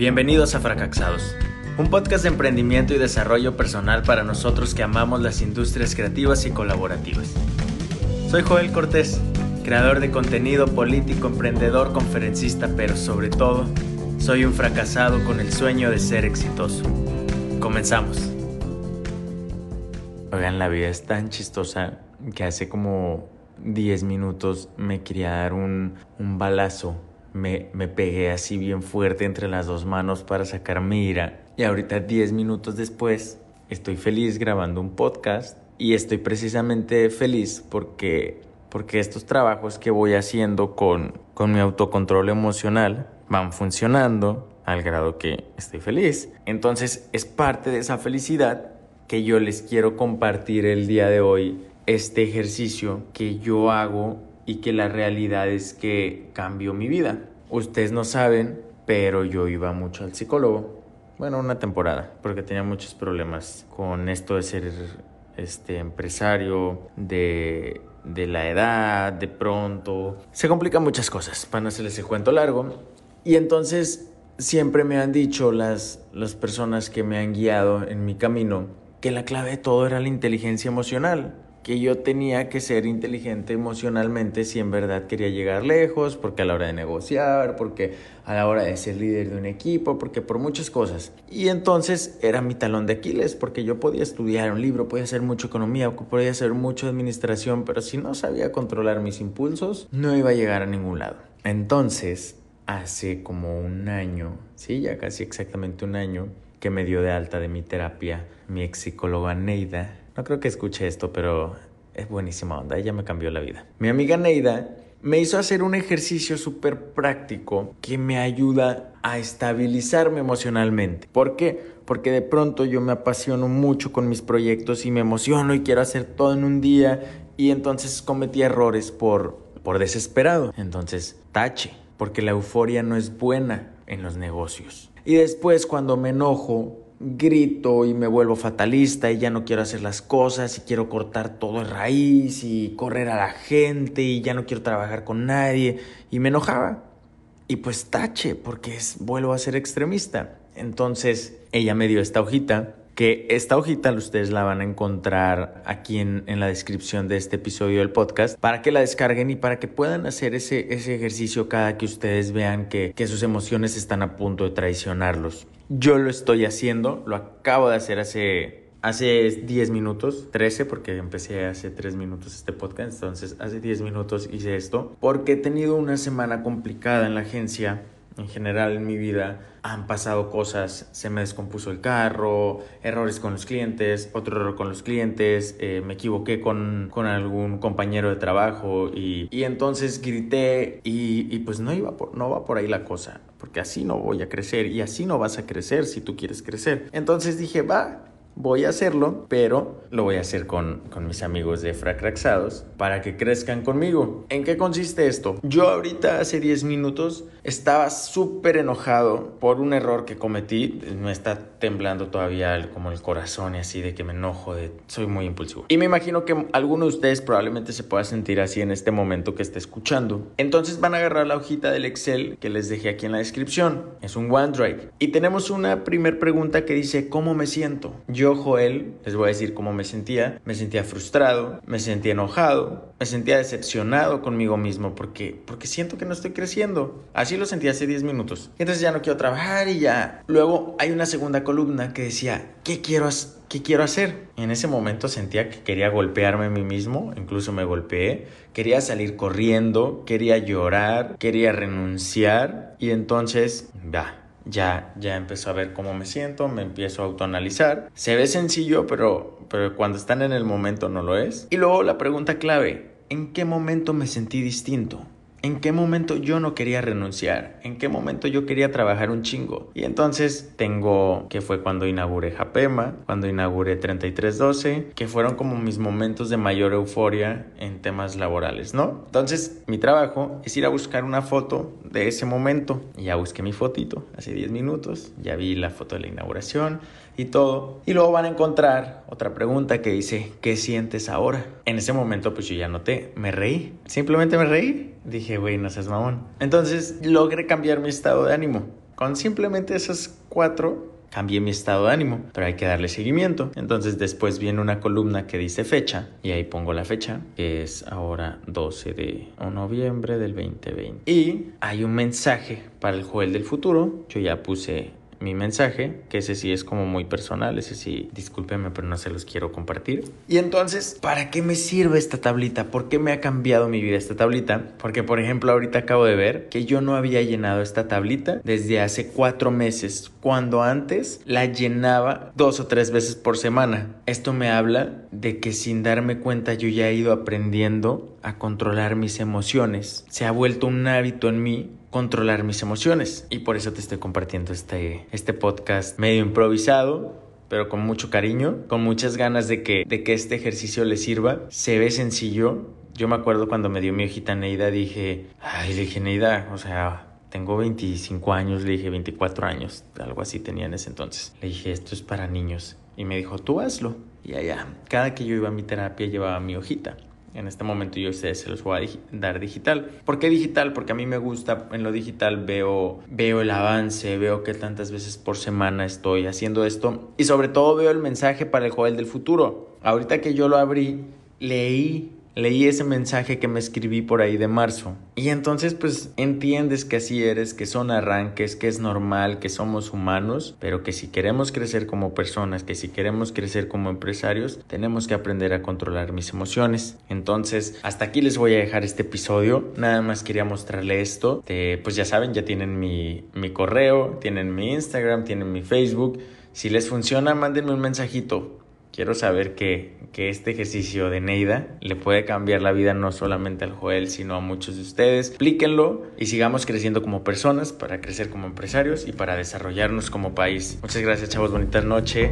Bienvenidos a Fracasados, un podcast de emprendimiento y desarrollo personal para nosotros que amamos las industrias creativas y colaborativas. Soy Joel Cortés, creador de contenido político, emprendedor, conferencista, pero sobre todo, soy un fracasado con el sueño de ser exitoso. Comenzamos. Oigan, la vida es tan chistosa que hace como 10 minutos me quería dar un, un balazo me, me pegué así bien fuerte entre las dos manos para sacar mi ira. Y ahorita 10 minutos después estoy feliz grabando un podcast y estoy precisamente feliz porque, porque estos trabajos que voy haciendo con, con mi autocontrol emocional van funcionando al grado que estoy feliz. Entonces es parte de esa felicidad que yo les quiero compartir el día de hoy, este ejercicio que yo hago y que la realidad es que cambió mi vida. Ustedes no saben, pero yo iba mucho al psicólogo. Bueno, una temporada, porque tenía muchos problemas con esto de ser este empresario, de, de la edad, de pronto. Se complican muchas cosas, para no hacerles el cuento largo. Y entonces siempre me han dicho las, las personas que me han guiado en mi camino que la clave de todo era la inteligencia emocional que yo tenía que ser inteligente emocionalmente si en verdad quería llegar lejos, porque a la hora de negociar, porque a la hora de ser líder de un equipo, porque por muchas cosas. Y entonces era mi talón de Aquiles, porque yo podía estudiar un libro, podía hacer mucho economía, podía hacer mucho administración, pero si no sabía controlar mis impulsos, no iba a llegar a ningún lado. Entonces, hace como un año, sí, ya casi exactamente un año, que me dio de alta de mi terapia mi ex psicóloga Neida, no creo que escuche esto, pero es buenísima onda, ella me cambió la vida. Mi amiga Neida me hizo hacer un ejercicio súper práctico que me ayuda a estabilizarme emocionalmente. ¿Por qué? Porque de pronto yo me apasiono mucho con mis proyectos y me emociono y quiero hacer todo en un día y entonces cometí errores por, por desesperado. Entonces, tache, porque la euforia no es buena en los negocios. Y después cuando me enojo, grito y me vuelvo fatalista y ya no quiero hacer las cosas y quiero cortar todo de raíz y correr a la gente y ya no quiero trabajar con nadie y me enojaba. Y pues tache, porque es, vuelvo a ser extremista. Entonces ella me dio esta hojita, que esta hojita ustedes la van a encontrar aquí en, en, la descripción de este episodio del podcast, para que la descarguen y para que puedan hacer ese, ese ejercicio cada que ustedes vean que, que sus emociones están a punto de traicionarlos. Yo lo estoy haciendo, lo acabo de hacer hace, hace 10 minutos, 13 porque empecé hace 3 minutos este podcast, entonces hace 10 minutos hice esto, porque he tenido una semana complicada en la agencia en general en mi vida han pasado cosas, se me descompuso el carro, errores con los clientes, otro error con los clientes, eh, me equivoqué con, con, algún compañero de trabajo y, y entonces grité y, y, pues no, iba por, no va por ahí la cosa, porque así no voy a crecer y así no vas a crecer si tú quieres crecer. Entonces dije, va, voy a hacerlo, pero lo voy a hacer con, con mis amigos de Fracraxados para que crezcan conmigo. ¿En qué consiste esto? Yo ahorita hace 10 minutos estaba súper enojado por un error que cometí. Me está temblando todavía como el corazón y así de que me enojo, soy muy impulsivo. Y me imagino que alguno de ustedes probablemente se pueda sentir así en este momento que esté escuchando. Entonces van a agarrar la hojita del Excel que les dejé aquí en la descripción. Es un OneDrive. Y tenemos una primer pregunta que dice, ¿cómo me siento? Yo, Joel, les voy a decir cómo me sentía. Me sentía frustrado, me sentía enojado, me sentía decepcionado conmigo mismo porque, porque siento que no estoy creciendo. Así lo sentí hace 10 minutos. Entonces ya no quiero trabajar y ya. Luego hay una segunda columna que decía, ¿qué quiero, qué quiero hacer? En ese momento sentía que quería golpearme a mí mismo, incluso me golpeé. Quería salir corriendo, quería llorar, quería renunciar. Y entonces, va ya, ya empezó a ver cómo me siento, me empiezo a autoanalizar. Se ve sencillo, pero, pero cuando están en el momento no lo es. Y luego la pregunta clave, ¿en qué momento me sentí distinto? ¿En qué momento yo no quería renunciar? ¿En qué momento yo quería trabajar un chingo? Y entonces tengo que fue cuando inauguré Japema, cuando inauguré 3312, que fueron como mis momentos de mayor euforia en temas laborales, ¿no? Entonces mi trabajo es ir a buscar una foto de ese momento. Ya busqué mi fotito hace 10 minutos, ya vi la foto de la inauguración y todo. Y luego van a encontrar otra pregunta que dice, ¿qué sientes ahora? En ese momento pues yo ya noté, me reí, simplemente me reí. Dije, güey, no seas mamón. Entonces logré cambiar mi estado de ánimo. Con simplemente esas cuatro cambié mi estado de ánimo, pero hay que darle seguimiento. Entonces después viene una columna que dice fecha y ahí pongo la fecha, que es ahora 12 de noviembre del 2020. Y hay un mensaje para el Joel del futuro. Yo ya puse mi mensaje, que ese sí es como muy personal, ese sí, discúlpeme, pero no se los quiero compartir. Y entonces, ¿para qué me sirve esta tablita? ¿Por qué me ha cambiado mi vida esta tablita? Porque, por ejemplo, ahorita acabo de ver que yo no había llenado esta tablita desde hace cuatro meses, cuando antes la llenaba dos o tres veces por semana. Esto me habla de que sin darme cuenta yo ya he ido aprendiendo a controlar mis emociones. Se ha vuelto un hábito en mí controlar mis emociones. Y por eso te estoy compartiendo este, este podcast medio improvisado, pero con mucho cariño, con muchas ganas de que, de que este ejercicio le sirva. Se ve sencillo. Yo me acuerdo cuando me dio mi hojita Neida, dije, ay, le dije Neida, o sea, tengo 25 años, le dije 24 años, algo así tenía en ese entonces. Le dije, esto es para niños. Y me dijo, tú hazlo. Y allá, cada que yo iba a mi terapia llevaba mi hojita. En este momento yo sé, se los voy a dar digital. ¿Por qué digital? Porque a mí me gusta, en lo digital veo, veo el avance, veo que tantas veces por semana estoy haciendo esto y sobre todo veo el mensaje para el joven del futuro. Ahorita que yo lo abrí, leí leí ese mensaje que me escribí por ahí de marzo. Y entonces pues entiendes que así eres, que son arranques, que es normal, que somos humanos, pero que si queremos crecer como personas, que si queremos crecer como empresarios, tenemos que aprender a controlar mis emociones. Entonces, hasta aquí les voy a dejar este episodio. Nada más quería mostrarle esto. pues ya saben, ya tienen mi, mi correo, tienen mi Instagram, tienen mi Facebook. Si les funciona, mándenme un mensajito quiero saber que, que, este ejercicio de Neida le puede cambiar la vida no solamente al Joel, sino a muchos de ustedes. Explíquenlo y sigamos creciendo como personas para crecer como empresarios y para desarrollarnos como país. Muchas gracias, chavos. Bonita noche.